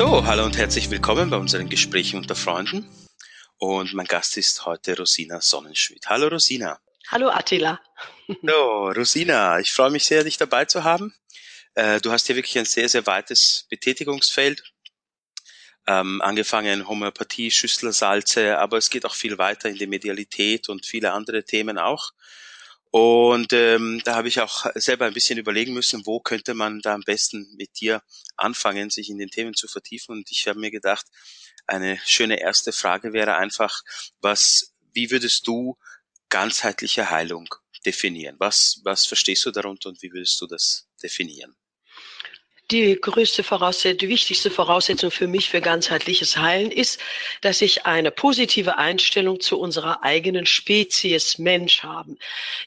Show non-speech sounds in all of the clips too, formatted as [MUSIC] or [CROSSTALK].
So, hallo und herzlich willkommen bei unseren Gesprächen unter Freunden. Und mein Gast ist heute Rosina Sonnenschmidt. Hallo Rosina. Hallo Attila. So, Rosina, ich freue mich sehr, dich dabei zu haben. Äh, du hast hier wirklich ein sehr, sehr weites Betätigungsfeld. Ähm, angefangen Homöopathie, Schüsselsalze, aber es geht auch viel weiter in die Medialität und viele andere Themen auch. Und ähm, da habe ich auch selber ein bisschen überlegen müssen, wo könnte man da am besten mit dir anfangen, sich in den Themen zu vertiefen. Und ich habe mir gedacht, eine schöne erste Frage wäre einfach, was, wie würdest du ganzheitliche Heilung definieren? Was, was verstehst du darunter und wie würdest du das definieren? Die größte Voraussetzung, die wichtigste Voraussetzung für mich für ganzheitliches Heilen ist, dass ich eine positive Einstellung zu unserer eigenen Spezies Mensch haben.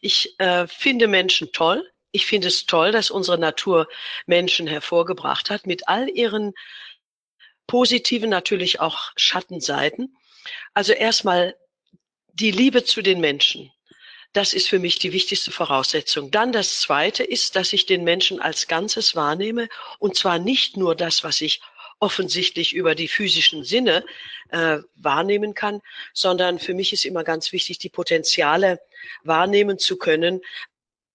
Ich äh, finde Menschen toll. Ich finde es toll, dass unsere Natur Menschen hervorgebracht hat mit all ihren positiven, natürlich auch Schattenseiten. Also erstmal die Liebe zu den Menschen. Das ist für mich die wichtigste Voraussetzung. Dann das Zweite ist, dass ich den Menschen als Ganzes wahrnehme und zwar nicht nur das, was ich offensichtlich über die physischen Sinne äh, wahrnehmen kann, sondern für mich ist immer ganz wichtig, die Potenziale wahrnehmen zu können.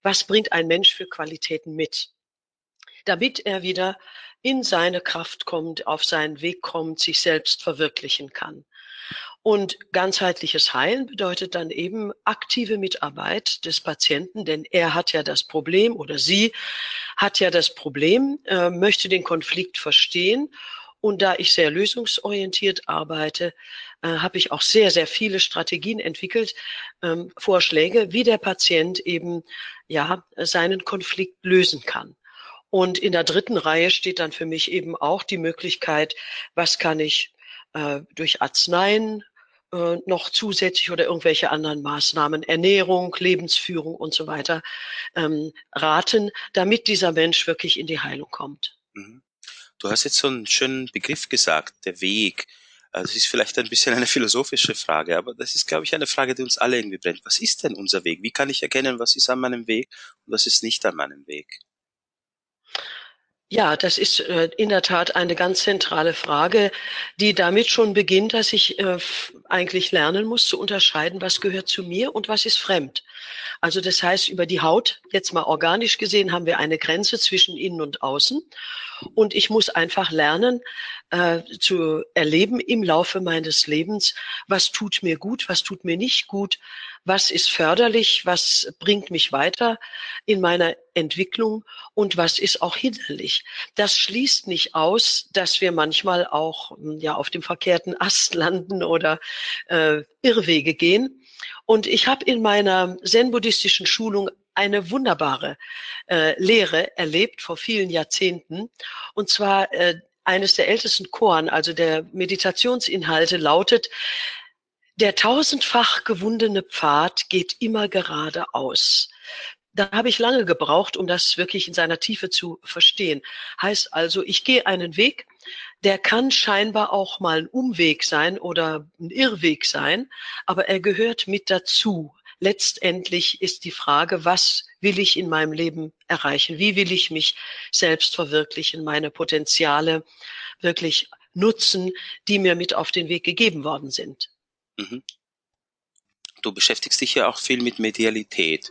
Was bringt ein Mensch für Qualitäten mit? Damit er wieder in seine Kraft kommt, auf seinen Weg kommt, sich selbst verwirklichen kann. Und ganzheitliches Heilen bedeutet dann eben aktive Mitarbeit des Patienten, denn er hat ja das Problem oder sie hat ja das Problem, äh, möchte den Konflikt verstehen. Und da ich sehr lösungsorientiert arbeite, äh, habe ich auch sehr, sehr viele Strategien entwickelt, ähm, Vorschläge, wie der Patient eben ja seinen Konflikt lösen kann. Und in der dritten Reihe steht dann für mich eben auch die Möglichkeit, was kann ich äh, durch Arzneien äh, noch zusätzlich oder irgendwelche anderen Maßnahmen, Ernährung, Lebensführung und so weiter, ähm, raten, damit dieser Mensch wirklich in die Heilung kommt. Mhm. Du hast jetzt so einen schönen Begriff gesagt, der Weg. Also das ist vielleicht ein bisschen eine philosophische Frage, aber das ist, glaube ich, eine Frage, die uns alle irgendwie brennt. Was ist denn unser Weg? Wie kann ich erkennen, was ist an meinem Weg und was ist nicht an meinem Weg? Ja, das ist äh, in der Tat eine ganz zentrale Frage, die damit schon beginnt, dass ich äh, eigentlich lernen muss zu unterscheiden, was gehört zu mir und was ist fremd. Also das heißt, über die Haut, jetzt mal organisch gesehen, haben wir eine Grenze zwischen innen und außen. Und ich muss einfach lernen äh, zu erleben im Laufe meines Lebens, was tut mir gut, was tut mir nicht gut, was ist förderlich, was bringt mich weiter in meiner Entwicklung und was ist auch hinderlich. Das schließt nicht aus, dass wir manchmal auch hm, ja auf dem verkehrten [LAUGHS] Ast landen oder äh, Irrwege gehen. Und ich habe in meiner zen-buddhistischen Schulung eine wunderbare äh, Lehre erlebt vor vielen Jahrzehnten. Und zwar äh, eines der ältesten Choren, also der Meditationsinhalte lautet, der tausendfach gewundene Pfad geht immer geradeaus. Da habe ich lange gebraucht, um das wirklich in seiner Tiefe zu verstehen. Heißt also, ich gehe einen Weg, der kann scheinbar auch mal ein Umweg sein oder ein Irrweg sein, aber er gehört mit dazu. Letztendlich ist die Frage, was will ich in meinem Leben erreichen? Wie will ich mich selbst verwirklichen, meine Potenziale wirklich nutzen, die mir mit auf den Weg gegeben worden sind? Mhm. Du beschäftigst dich ja auch viel mit Medialität.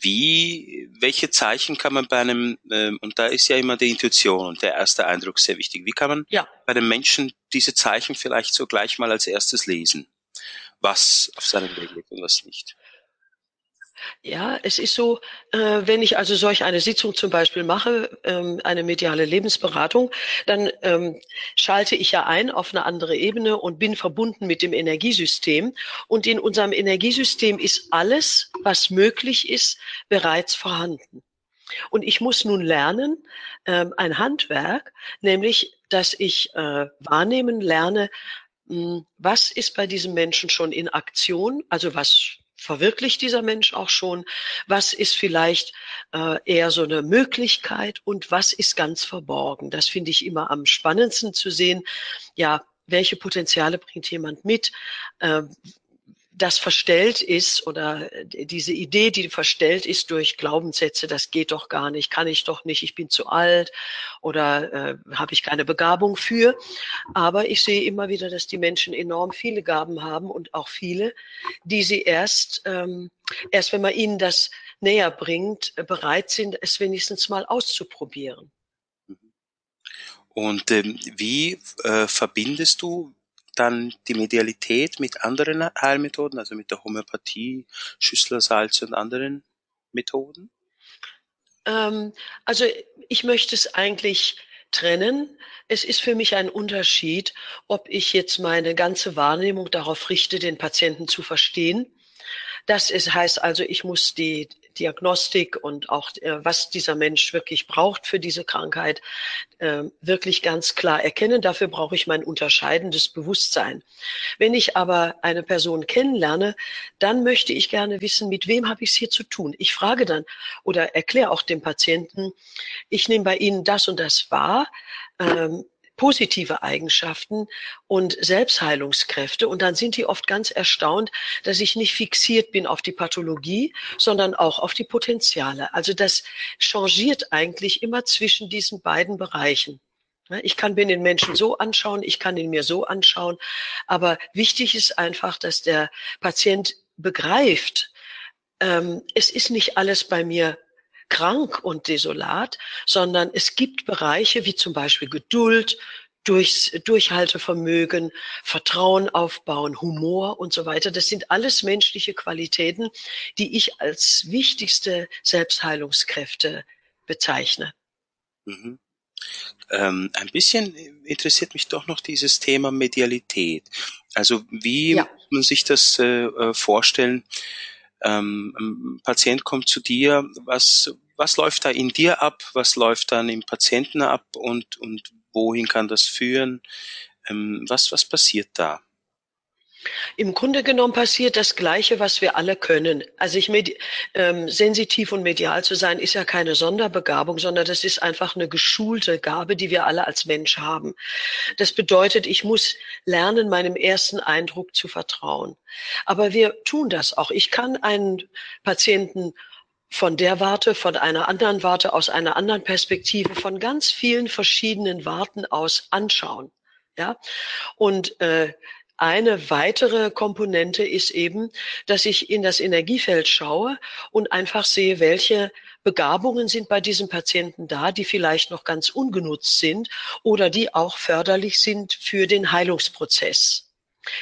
Wie, welche Zeichen kann man bei einem, äh, und da ist ja immer die Intuition und der erste Eindruck sehr wichtig. Wie kann man ja. bei einem Menschen diese Zeichen vielleicht so gleich mal als erstes lesen? Was auf seinem Weg liegt und was nicht? Ja, es ist so, äh, wenn ich also solch eine Sitzung zum Beispiel mache, ähm, eine mediale Lebensberatung, dann ähm, schalte ich ja ein auf eine andere Ebene und bin verbunden mit dem Energiesystem. Und in unserem Energiesystem ist alles, was möglich ist, bereits vorhanden. Und ich muss nun lernen, ähm, ein Handwerk, nämlich, dass ich äh, wahrnehmen lerne, mh, hm, was ist bei diesem Menschen schon in Aktion, also was verwirklicht dieser Mensch auch schon? Was ist vielleicht äh, eher so eine Möglichkeit und was ist ganz verborgen? Das finde ich immer am spannendsten zu sehen. Ja, welche Potenziale bringt jemand mit? Äh, das verstellt ist oder diese Idee, die verstellt ist durch Glaubenssätze, das geht doch gar nicht, kann ich doch nicht, ich bin zu alt oder äh, habe ich keine Begabung für. Aber ich sehe immer wieder, dass die Menschen enorm viele Gaben haben und auch viele, die sie erst, ähm, erst wenn man ihnen das näher bringt, bereit sind, es wenigstens mal auszuprobieren. Und ähm, wie äh, verbindest du dann die Medialität mit anderen Heilmethoden, also mit der Homöopathie, Schüsslersalz und anderen Methoden? Ähm, also ich möchte es eigentlich trennen. Es ist für mich ein Unterschied, ob ich jetzt meine ganze Wahrnehmung darauf richte, den Patienten zu verstehen. Das ist, heißt also, ich muss die Diagnostik und auch äh, was dieser Mensch wirklich braucht für diese Krankheit äh, wirklich ganz klar erkennen. Dafür brauche ich mein unterscheidendes Bewusstsein. Wenn ich aber eine Person kennenlerne, dann möchte ich gerne wissen, mit wem habe ich es hier zu tun. Ich frage dann oder erkläre auch dem Patienten, ich nehme bei Ihnen das und das wahr. Ähm, positive Eigenschaften und Selbstheilungskräfte. Und dann sind die oft ganz erstaunt, dass ich nicht fixiert bin auf die Pathologie, sondern auch auf die Potenziale. Also das changiert eigentlich immer zwischen diesen beiden Bereichen. Ich kann mir den Menschen so anschauen, ich kann ihn mir so anschauen. Aber wichtig ist einfach, dass der Patient begreift, ähm, es ist nicht alles bei mir krank und desolat, sondern es gibt Bereiche wie zum Beispiel Geduld, durchs, Durchhaltevermögen, Vertrauen aufbauen, Humor und so weiter. Das sind alles menschliche Qualitäten, die ich als wichtigste Selbstheilungskräfte bezeichne. Mhm. Ähm, ein bisschen interessiert mich doch noch dieses Thema Medialität. Also wie ja. muss man sich das äh, äh vorstellen? Ähm, ein Patient kommt zu dir, was, was läuft da in dir ab, was läuft dann im Patienten ab und, und wohin kann das führen? Ähm, was, was passiert da? Im Grunde genommen passiert das Gleiche, was wir alle können. Also ich ähm, sensitiv und medial zu sein, ist ja keine Sonderbegabung, sondern das ist einfach eine geschulte Gabe, die wir alle als Mensch haben. Das bedeutet, ich muss lernen, meinem ersten Eindruck zu vertrauen. Aber wir tun das auch. Ich kann einen Patienten von der Warte, von einer anderen Warte, aus einer anderen Perspektive, von ganz vielen verschiedenen Warten aus anschauen. Ja, und äh, eine weitere Komponente ist eben, dass ich in das Energiefeld schaue und einfach sehe, welche Begabungen sind bei diesem Patienten da, die vielleicht noch ganz ungenutzt sind oder die auch förderlich sind für den Heilungsprozess.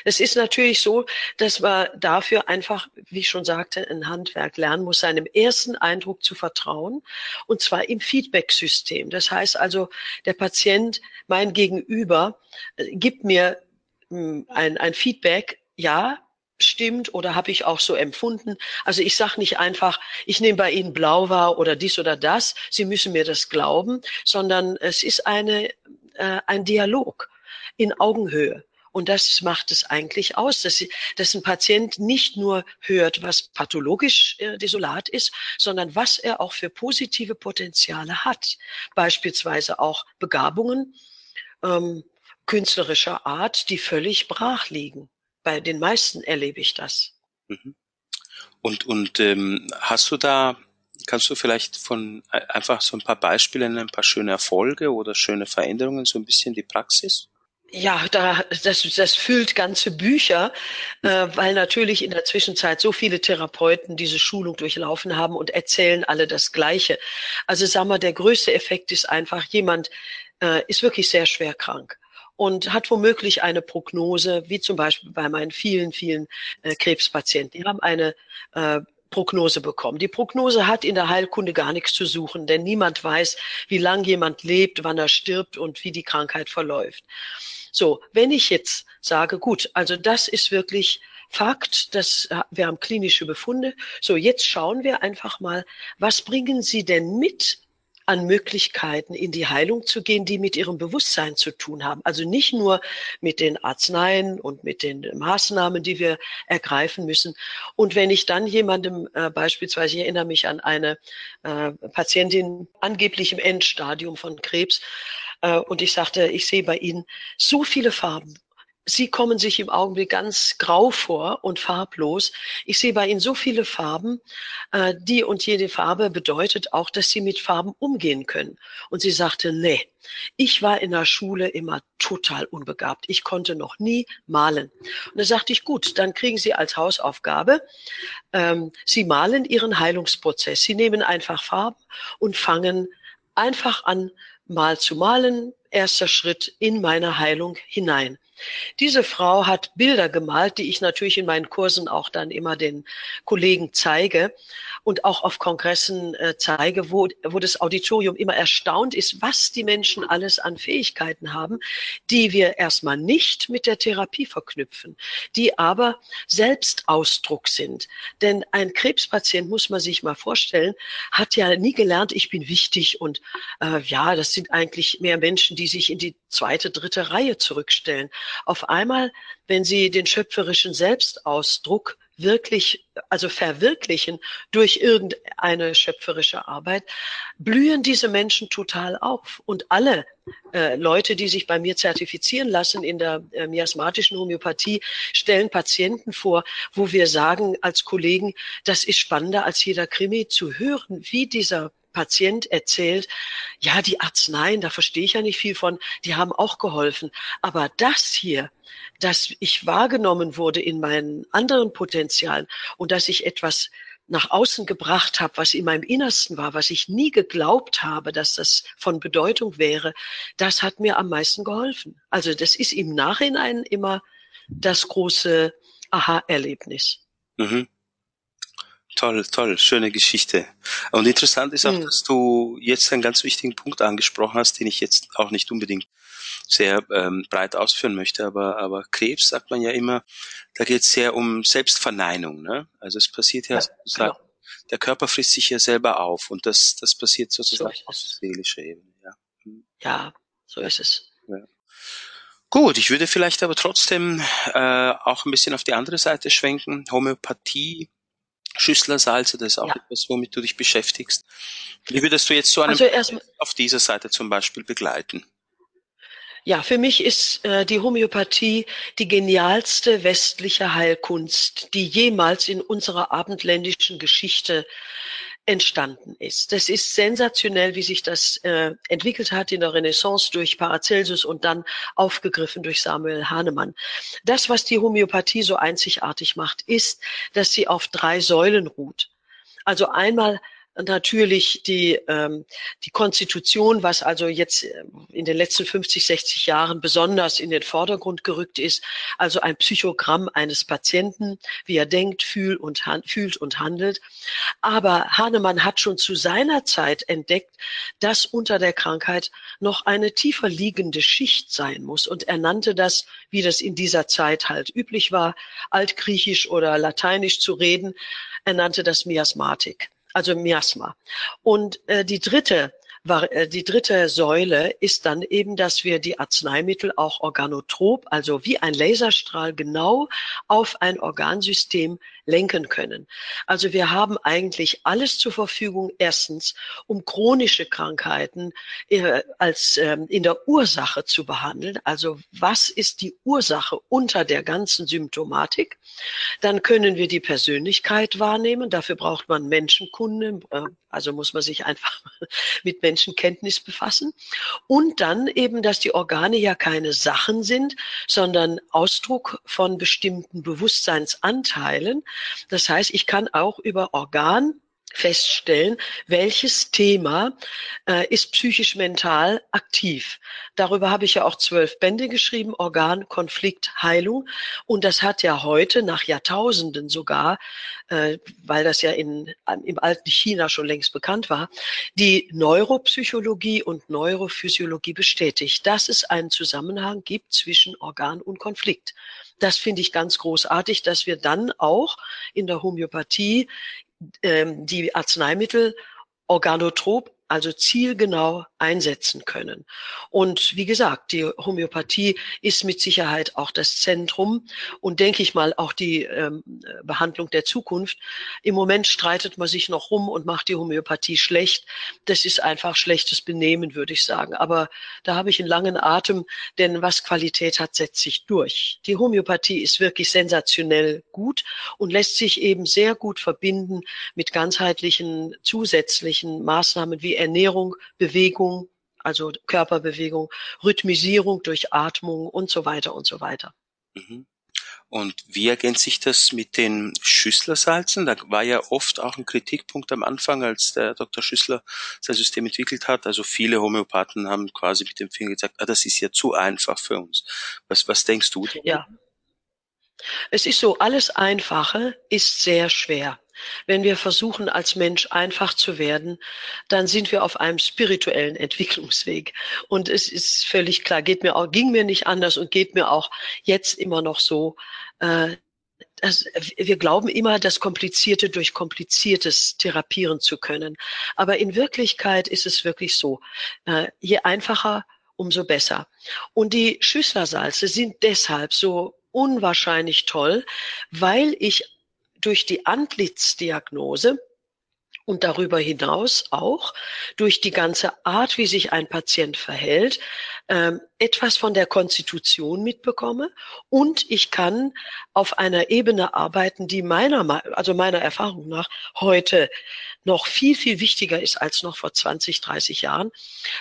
Es ist natürlich so, dass man dafür einfach, wie ich schon sagte, ein Handwerk lernen muss, seinem ersten Eindruck zu vertrauen, und zwar im Feedback-System. Das heißt also, der Patient, mein Gegenüber, äh, gibt mir ein, ein Feedback, ja, stimmt oder habe ich auch so empfunden. Also ich sage nicht einfach, ich nehme bei Ihnen blau wahr oder dies oder das, Sie müssen mir das glauben, sondern es ist eine, äh, ein Dialog in Augenhöhe. Und das macht es eigentlich aus, dass, sie, dass ein Patient nicht nur hört, was pathologisch äh, desolat ist, sondern was er auch für positive Potenziale hat. Beispielsweise auch Begabungen, ähm, künstlerischer Art, die völlig brach liegen. Bei den meisten erlebe ich das. Mhm. Und, und ähm, hast du da, kannst du vielleicht von äh, einfach so ein paar Beispiele, ein paar schöne Erfolge oder schöne Veränderungen, so ein bisschen die Praxis? Ja, da, das, das füllt ganze Bücher, äh, weil natürlich in der Zwischenzeit so viele Therapeuten diese Schulung durchlaufen haben und erzählen alle das Gleiche. Also sag mal, der größte Effekt ist einfach, jemand äh, ist wirklich sehr schwer krank und hat womöglich eine Prognose, wie zum Beispiel bei meinen vielen, vielen äh, Krebspatienten. Die haben eine äh, Prognose bekommen. Die Prognose hat in der Heilkunde gar nichts zu suchen, denn niemand weiß, wie lang jemand lebt, wann er stirbt und wie die Krankheit verläuft. So, wenn ich jetzt sage, gut, also das ist wirklich Fakt, dass äh, wir haben klinische Befunde. So, jetzt schauen wir einfach mal, was bringen Sie denn mit an Möglichkeiten, in die Heilung zu gehen, die mit ihrem Bewusstsein zu tun haben. Also nicht nur mit den Arzneien und mit den Maßnahmen, die wir ergreifen müssen. Und wenn ich dann jemandem äh, beispielsweise, ich erinnere mich an eine äh, Patientin angeblich im Endstadium von Krebs, äh, und ich sagte, ich sehe bei Ihnen so viele Farben Sie kommen sich im Augenblick ganz grau vor und farblos. Ich sehe bei Ihnen so viele Farben. Äh, die und jede Farbe bedeutet auch, dass Sie mit Farben umgehen können. Und sie sagte, nee, ich war in der Schule immer total unbegabt. Ich konnte noch nie malen. Und da sagte ich, gut, dann kriegen Sie als Hausaufgabe, ähm, Sie malen Ihren Heilungsprozess. Sie nehmen einfach Farben und fangen einfach an, mal zu malen. Erster Schritt in meine Heilung hinein. Diese Frau hat Bilder gemalt, die ich natürlich in meinen Kursen auch dann immer den Kollegen zeige und auch auf Kongressen äh, zeige, wo, wo das Auditorium immer erstaunt ist, was die Menschen alles an Fähigkeiten haben, die wir erstmal nicht mit der Therapie verknüpfen, die aber Selbstausdruck sind. Denn ein Krebspatient, muss man sich mal vorstellen, hat ja nie gelernt, ich bin wichtig und äh, ja, das sind eigentlich mehr Menschen, die sich in die zweite, dritte Reihe zurückstellen. Auf einmal, wenn sie den schöpferischen Selbstausdruck wirklich, also verwirklichen durch irgendeine schöpferische Arbeit, blühen diese Menschen total auf. Und alle äh, Leute, die sich bei mir zertifizieren lassen in der äh, miasmatischen Homöopathie, stellen Patienten vor, wo wir sagen als Kollegen, das ist spannender als jeder Krimi zu hören, wie dieser Patient erzählt, ja, die Arzneien, da verstehe ich ja nicht viel von, die haben auch geholfen. Aber das hier, dass ich wahrgenommen wurde in meinen anderen Potenzialen und dass ich etwas nach außen gebracht habe, was in meinem Innersten war, was ich nie geglaubt habe, dass das von Bedeutung wäre, das hat mir am meisten geholfen. Also das ist im Nachhinein immer das große Aha-Erlebnis. Mhm. Toll, toll, schöne Geschichte. Und interessant ist auch, mhm. dass du jetzt einen ganz wichtigen Punkt angesprochen hast, den ich jetzt auch nicht unbedingt sehr ähm, breit ausführen möchte, aber, aber Krebs sagt man ja immer, da geht es sehr um Selbstverneinung. Ne? Also es passiert ja, ja sozusagen, genau. der Körper frisst sich ja selber auf und das, das passiert sozusagen so auf seelischer Ebene. Ja, hm. ja so ist es. Ja. Gut, ich würde vielleicht aber trotzdem äh, auch ein bisschen auf die andere Seite schwenken. Homöopathie Schüsslersalze, das ist auch ja. etwas, womit du dich beschäftigst. Wie würdest du jetzt so einen also auf dieser Seite zum Beispiel begleiten? Ja, für mich ist äh, die Homöopathie die genialste westliche Heilkunst, die jemals in unserer abendländischen Geschichte entstanden ist. Das ist sensationell, wie sich das äh, entwickelt hat in der Renaissance durch Paracelsus und dann aufgegriffen durch Samuel Hahnemann. Das, was die Homöopathie so einzigartig macht, ist, dass sie auf drei Säulen ruht. Also einmal natürlich die, ähm, die Konstitution, was also jetzt äh, in den letzten 50, 60 Jahren besonders in den Vordergrund gerückt ist, also ein Psychogramm eines Patienten, wie er denkt, fühlt und, fühlt und handelt. Aber Hahnemann hat schon zu seiner Zeit entdeckt, dass unter der Krankheit noch eine tiefer liegende Schicht sein muss. Und er nannte das, wie das in dieser Zeit halt üblich war, altgriechisch oder lateinisch zu reden, er nannte das Miasmatik also Miasma. Und äh, die dritte äh, die dritte Säule ist dann eben, dass wir die Arzneimittel auch organotrop, also wie ein Laserstrahl genau auf ein Organsystem lenken können. Also wir haben eigentlich alles zur Verfügung, erstens, um chronische Krankheiten äh, als ähm, in der Ursache zu behandeln. Also was ist die Ursache unter der ganzen Symptomatik? Dann können wir die Persönlichkeit wahrnehmen. Dafür braucht man Menschenkunde. Äh, also muss man sich einfach [LAUGHS] mit Menschenkenntnis befassen. Und dann eben, dass die Organe ja keine Sachen sind, sondern Ausdruck von bestimmten Bewusstseinsanteilen. Das heißt, ich kann auch über Organ feststellen, welches Thema äh, ist psychisch-mental aktiv. Darüber habe ich ja auch zwölf Bände geschrieben, Organ, Konflikt, Heilung. Und das hat ja heute, nach Jahrtausenden sogar, äh, weil das ja in, im alten China schon längst bekannt war, die Neuropsychologie und Neurophysiologie bestätigt, dass es einen Zusammenhang gibt zwischen Organ und Konflikt. Das finde ich ganz großartig, dass wir dann auch in der Homöopathie ähm, die Arzneimittel organotrop also zielgenau einsetzen können. Und wie gesagt, die Homöopathie ist mit Sicherheit auch das Zentrum und denke ich mal auch die ähm, Behandlung der Zukunft. Im Moment streitet man sich noch rum und macht die Homöopathie schlecht. Das ist einfach schlechtes Benehmen, würde ich sagen. Aber da habe ich einen langen Atem, denn was Qualität hat, setzt sich durch. Die Homöopathie ist wirklich sensationell gut und lässt sich eben sehr gut verbinden mit ganzheitlichen zusätzlichen Maßnahmen wie Ernährung, Bewegung, also Körperbewegung, Rhythmisierung durch Atmung und so weiter und so weiter. Mhm. Und wie ergänzt sich das mit den Schüsslersalzen? Da war ja oft auch ein Kritikpunkt am Anfang, als der Dr. Schüssler sein System entwickelt hat. Also viele Homöopathen haben quasi mit dem Finger gesagt, ah, das ist ja zu einfach für uns. Was, was denkst du? Ja. Es ist so, alles Einfache ist sehr schwer. Wenn wir versuchen, als Mensch einfach zu werden, dann sind wir auf einem spirituellen [LAUGHS] Entwicklungsweg. Und es ist völlig klar, geht mir auch, ging mir nicht anders und geht mir auch jetzt immer noch so. Äh, das, wir glauben immer, das Komplizierte durch Kompliziertes therapieren zu können. Aber in Wirklichkeit ist es wirklich so, äh, je einfacher, umso besser. Und die Schüsslersalze sind deshalb so unwahrscheinlich toll, weil ich durch die Antlitzdiagnose und darüber hinaus auch durch die ganze Art, wie sich ein Patient verhält, ähm, etwas von der Konstitution mitbekomme. Und ich kann auf einer Ebene arbeiten, die meiner, also meiner Erfahrung nach heute noch viel, viel wichtiger ist als noch vor 20, 30 Jahren,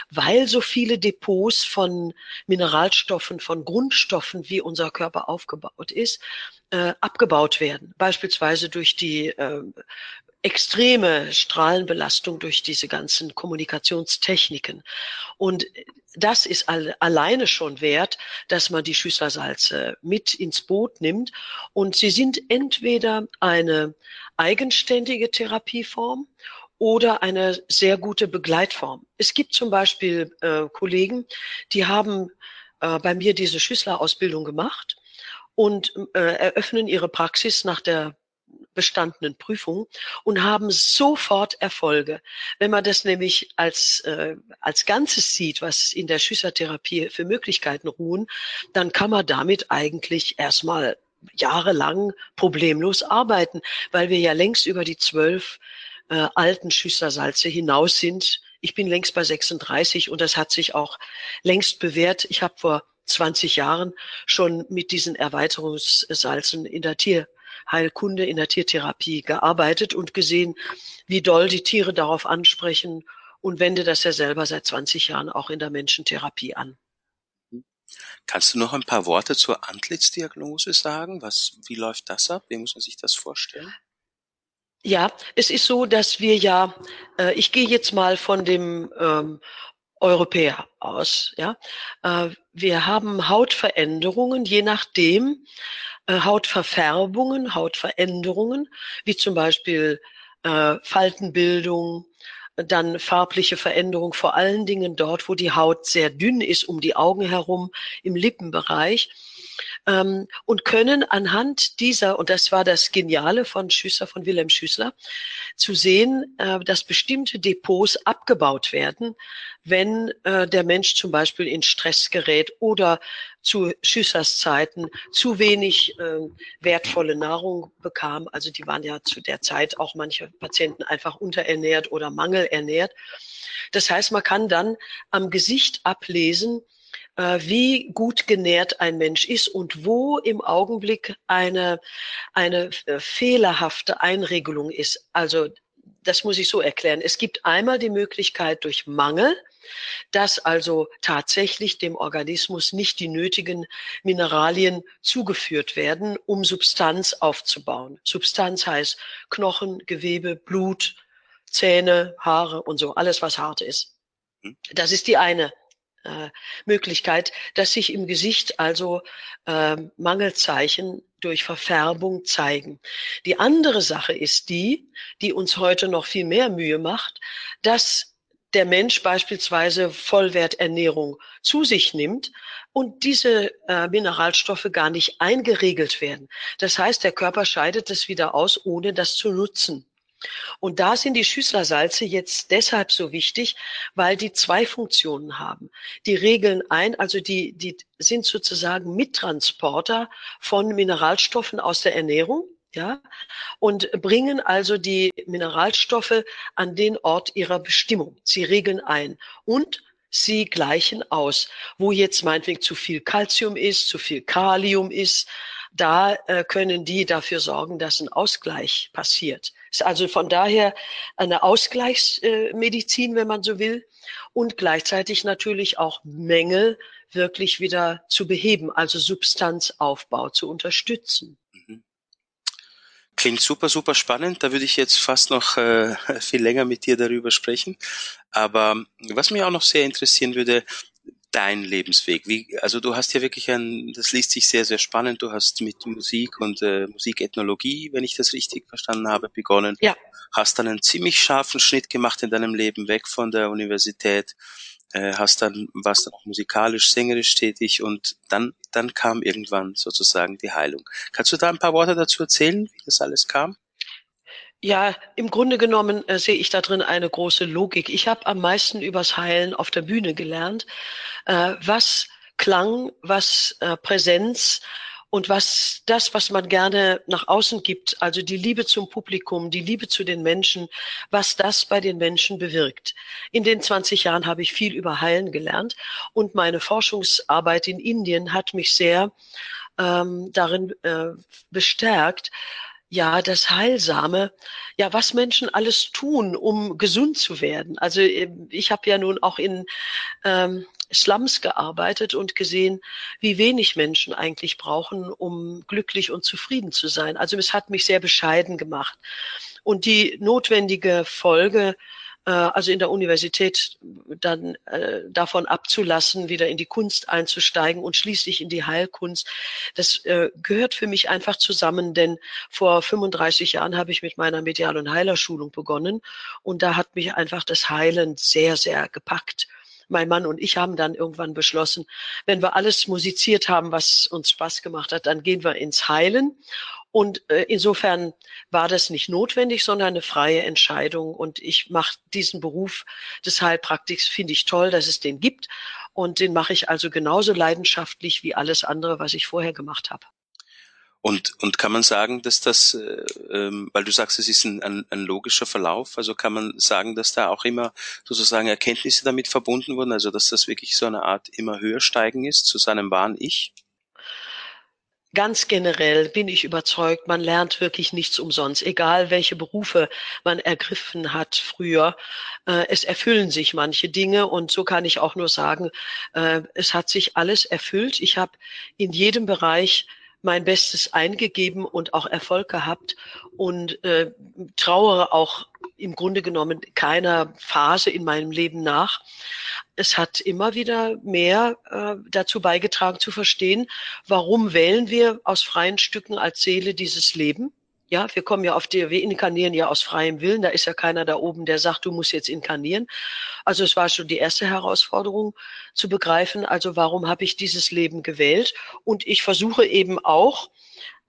weil so viele Depots von Mineralstoffen, von Grundstoffen, wie unser Körper aufgebaut ist, äh, abgebaut werden. Beispielsweise durch die äh, extreme Strahlenbelastung durch diese ganzen Kommunikationstechniken. Und das ist all, alleine schon wert, dass man die Schüsslersalze mit ins Boot nimmt. Und sie sind entweder eine eigenständige Therapieform oder eine sehr gute Begleitform. Es gibt zum Beispiel äh, Kollegen, die haben äh, bei mir diese Schüsslerausbildung gemacht und äh, eröffnen ihre Praxis nach der bestandenen Prüfung und haben sofort Erfolge. Wenn man das nämlich als, äh, als Ganzes sieht, was in der Schüssertherapie für Möglichkeiten ruhen, dann kann man damit eigentlich erstmal jahrelang problemlos arbeiten, weil wir ja längst über die zwölf äh, alten Schüssersalze hinaus sind. Ich bin längst bei 36 und das hat sich auch längst bewährt. Ich habe vor 20 Jahren schon mit diesen Erweiterungssalzen in der Tier Heilkunde in der Tiertherapie gearbeitet und gesehen, wie doll die Tiere darauf ansprechen und wende das ja selber seit 20 Jahren auch in der Menschentherapie an. Kannst du noch ein paar Worte zur Antlitzdiagnose sagen? Was, wie läuft das ab? Wie muss man sich das vorstellen? Ja, es ist so, dass wir ja, äh, ich gehe jetzt mal von dem ähm, Europäer aus. Ja, äh, wir haben Hautveränderungen, je nachdem, Hautverfärbungen, Hautveränderungen, wie zum Beispiel äh, Faltenbildung, dann farbliche Veränderung, vor allen Dingen dort, wo die Haut sehr dünn ist, um die Augen herum, im Lippenbereich ähm, und können anhand dieser, und das war das Geniale von Schüssler, von Wilhelm Schüssler, zu sehen, äh, dass bestimmte Depots abgebaut werden, wenn äh, der Mensch zum Beispiel in Stress gerät oder zu Schüssers Zeiten zu wenig äh, wertvolle Nahrung bekam. Also die waren ja zu der Zeit auch manche Patienten einfach unterernährt oder mangelernährt. Das heißt, man kann dann am Gesicht ablesen, wie gut genährt ein Mensch ist und wo im Augenblick eine, eine äh, fehlerhafte Einregelung ist. Also das muss ich so erklären. Es gibt einmal die Möglichkeit durch Mangel, dass also tatsächlich dem Organismus nicht die nötigen Mineralien zugeführt werden, um Substanz aufzubauen. Substanz heißt Knochen, Gewebe, Blut, Zähne, Haare und so, alles was hart ist. Hm. Das ist die eine äh, Möglichkeit, dass sich im Gesicht also äh, Mangelzeichen durch Verfärbung zeigen. Die andere Sache ist die, die uns heute noch viel mehr Mühe macht, dass der Mensch beispielsweise Vollwerternährung zu sich nimmt und diese äh, Mineralstoffe gar nicht eingeregelt werden. Das heißt, der Körper scheidet es wieder aus, ohne das zu nutzen. Und da sind die Schüsslersalze jetzt deshalb so wichtig, weil die zwei Funktionen haben. Die regeln ein, also die, die sind sozusagen Mittransporter von Mineralstoffen aus der Ernährung. Ja, und bringen also die Mineralstoffe an den Ort ihrer Bestimmung. Sie regeln ein und sie gleichen aus, wo jetzt meinetwegen zu viel Calcium ist, zu viel Kalium ist, da äh, können die dafür sorgen, dass ein Ausgleich passiert. Also von daher eine Ausgleichsmedizin, wenn man so will, und gleichzeitig natürlich auch Mängel wirklich wieder zu beheben, also Substanzaufbau zu unterstützen. Mhm. Klingt super, super spannend. Da würde ich jetzt fast noch äh, [LAUGHS] viel länger mit dir darüber sprechen. Aber was mich auch noch sehr interessieren würde, dein Lebensweg? Wie, also du hast ja wirklich ein, das liest sich sehr, sehr spannend. Du hast mit Musik und äh, Musikethnologie, wenn ich das richtig verstanden habe, begonnen. Ja. Hast dann einen ziemlich scharfen Schnitt gemacht in deinem Leben weg von der Universität. Äh, hast dann, warst dann auch musikalisch, sängerisch tätig und dann, dann kam irgendwann sozusagen die Heilung. Kannst du da ein paar Worte dazu erzählen, wie das alles kam? Ja, im Grunde genommen äh, sehe ich da drin eine große Logik. Ich habe am meisten übers Heilen auf der Bühne gelernt, äh, was Klang, was äh, Präsenz und was das, was man gerne nach außen gibt, also die Liebe zum Publikum, die Liebe zu den Menschen, was das bei den Menschen bewirkt. In den 20 Jahren habe ich viel über Heilen gelernt und meine Forschungsarbeit in Indien hat mich sehr ähm, darin äh, bestärkt, ja, das Heilsame, ja, was Menschen alles tun, um gesund zu werden. Also ähm, ich habe ja nun auch in ähm, Slums gearbeitet und gesehen, wie wenig Menschen eigentlich brauchen, um glücklich und zufrieden zu sein. Also es hat mich sehr bescheiden gemacht. Und die notwendige Folge also in der Universität dann äh, davon abzulassen, wieder in die Kunst einzusteigen und schließlich in die Heilkunst. Das äh, gehört für mich einfach zusammen, denn vor 35 Jahren habe ich mit meiner Medial- und Heilerschulung begonnen und da hat mich einfach das Heilen sehr, sehr gepackt mein Mann und ich haben dann irgendwann beschlossen, wenn wir alles musiziert haben, was uns Spaß gemacht hat, dann gehen wir ins Heilen. Und äh, insofern war das nicht notwendig, sondern eine freie Entscheidung. Und ich mache diesen Beruf des Heilpraktiks, finde ich toll, dass es den gibt. Und den mache ich also genauso leidenschaftlich wie alles andere, was ich vorher gemacht habe. Und, und kann man sagen, dass das, äh, ähm, weil du sagst, es ist ein, ein, ein logischer Verlauf, also kann man sagen, dass da auch immer sozusagen Erkenntnisse damit verbunden wurden, also dass das wirklich so eine Art immer höher steigen ist zu seinem wahren Ich? Ganz generell bin ich überzeugt, man lernt wirklich nichts umsonst, egal welche Berufe man ergriffen hat früher. Äh, es erfüllen sich manche Dinge und so kann ich auch nur sagen, äh, es hat sich alles erfüllt. Ich habe in jedem Bereich mein Bestes eingegeben und auch Erfolg gehabt und äh, trauere auch im Grunde genommen keiner Phase in meinem Leben nach. Es hat immer wieder mehr äh, dazu beigetragen zu verstehen, warum wählen wir aus freien Stücken als Seele dieses Leben ja, wir kommen ja auf die, wir inkarnieren ja aus freiem Willen. Da ist ja keiner da oben, der sagt, du musst jetzt inkarnieren. Also es war schon die erste Herausforderung zu begreifen. Also warum habe ich dieses Leben gewählt? Und ich versuche eben auch,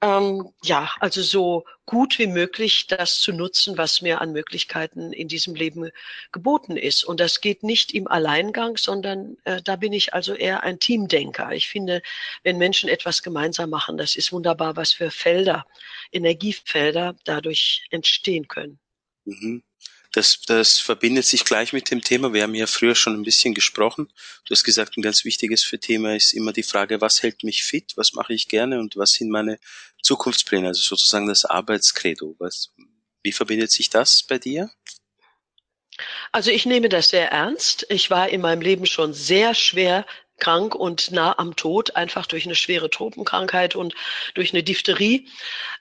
ähm, ja, also so gut wie möglich das zu nutzen, was mir an Möglichkeiten in diesem Leben geboten ist. Und das geht nicht im Alleingang, sondern äh, da bin ich also eher ein Teamdenker. Ich finde, wenn Menschen etwas gemeinsam machen, das ist wunderbar, was für Felder, Energiefelder dadurch entstehen können. Mhm. Das, das verbindet sich gleich mit dem Thema. Wir haben ja früher schon ein bisschen gesprochen. Du hast gesagt, ein ganz wichtiges für Thema ist immer die Frage, was hält mich fit, was mache ich gerne und was sind meine Zukunftspläne, also sozusagen das Arbeitskredo. Was, wie verbindet sich das bei dir? Also ich nehme das sehr ernst. Ich war in meinem Leben schon sehr schwer krank und nah am Tod, einfach durch eine schwere Tropenkrankheit und durch eine Diphtherie.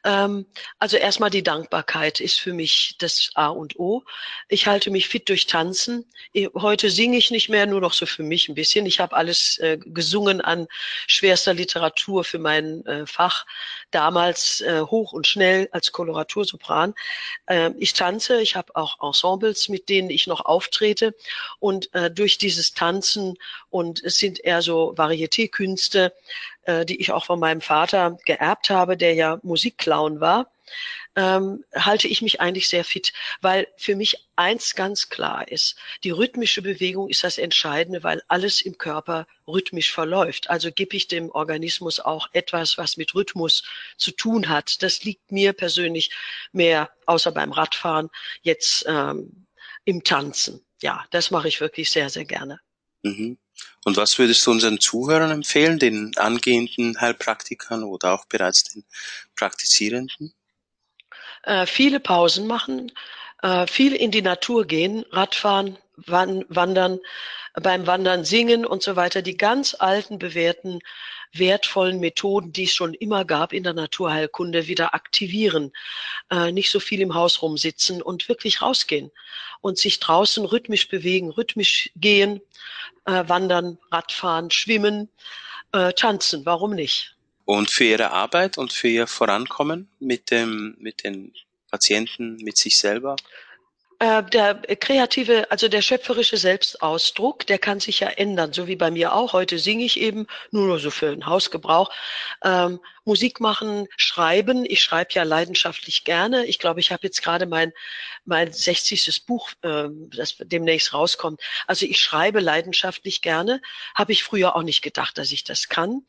Ähm, also erstmal die Dankbarkeit ist für mich das A und O. Ich halte mich fit durch Tanzen. Heute singe ich nicht mehr, nur noch so für mich ein bisschen. Ich habe alles äh, gesungen an schwerster Literatur für mein äh, Fach. Damals äh, hoch und schnell als Koloratursopran. Äh, ich tanze, ich habe auch Ensembles, mit denen ich noch auftrete. Und äh, durch dieses Tanzen und es sind eher so Varieté-Künste, äh, die ich auch von meinem Vater geerbt habe, der ja Musikclown war ähm, halte ich mich eigentlich sehr fit, weil für mich eins ganz klar ist, die rhythmische Bewegung ist das Entscheidende, weil alles im Körper rhythmisch verläuft. Also gebe ich dem Organismus auch etwas, was mit Rhythmus zu tun hat. Das liegt mir persönlich mehr, außer beim Radfahren, jetzt ähm, im Tanzen. Ja, das mache ich wirklich sehr, sehr gerne. Mhm. Und was würdest du unseren Zuhörern empfehlen, den angehenden Heilpraktikern oder auch bereits den Praktizierenden? äh, viele Pausen machen, äh, viel in die Natur gehen, Radfahren, wandern, beim Wandern singen und so weiter. Die ganz alten, bewährten, wertvollen Methoden, die es schon immer gab in der Naturheilkunde, wieder aktivieren. Äh, nicht so viel im Haus rumsitzen und wirklich rausgehen und sich draußen rhythmisch bewegen, rhythmisch gehen, äh, wandern, Radfahren, schwimmen, äh, tanzen. Warum nicht? Und für ihre Arbeit und für ihr Vorankommen mit dem, mit den Patienten, mit sich selber? Äh, der kreative, also der schöpferische Selbstausdruck, der kann sich ja ändern, so wie bei mir auch. Heute singe ich eben nur so für den Hausgebrauch. Ähm, Musik machen, schreiben. Ich schreibe ja leidenschaftlich gerne. Ich glaube, ich habe jetzt gerade mein mein 60. Buch, äh, das demnächst rauskommt. Also ich schreibe leidenschaftlich gerne. Habe ich früher auch nicht gedacht, dass ich das kann.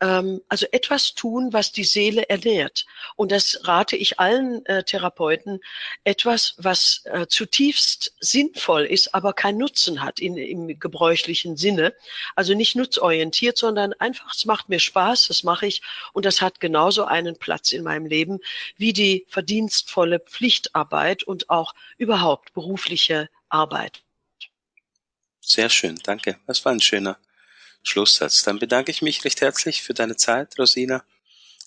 Ähm, also etwas tun, was die Seele ernährt. Und das rate ich allen äh, Therapeuten. Etwas, was äh, zutiefst sinnvoll ist, aber keinen Nutzen hat in, im gebräuchlichen Sinne. Also nicht nutzorientiert, sondern einfach, es macht mir Spaß, das mache ich. Und das hat genauso einen Platz in meinem Leben wie die verdienstvolle Pflichtarbeit und auch überhaupt berufliche Arbeit. Sehr schön, danke. Das war ein schöner Schlusssatz. Dann bedanke ich mich recht herzlich für deine Zeit, Rosina.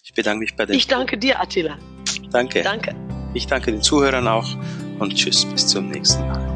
Ich bedanke mich bei den. Ich danke dir, Attila. Danke. Danke. Ich danke den Zuhörern auch und tschüss, bis zum nächsten Mal.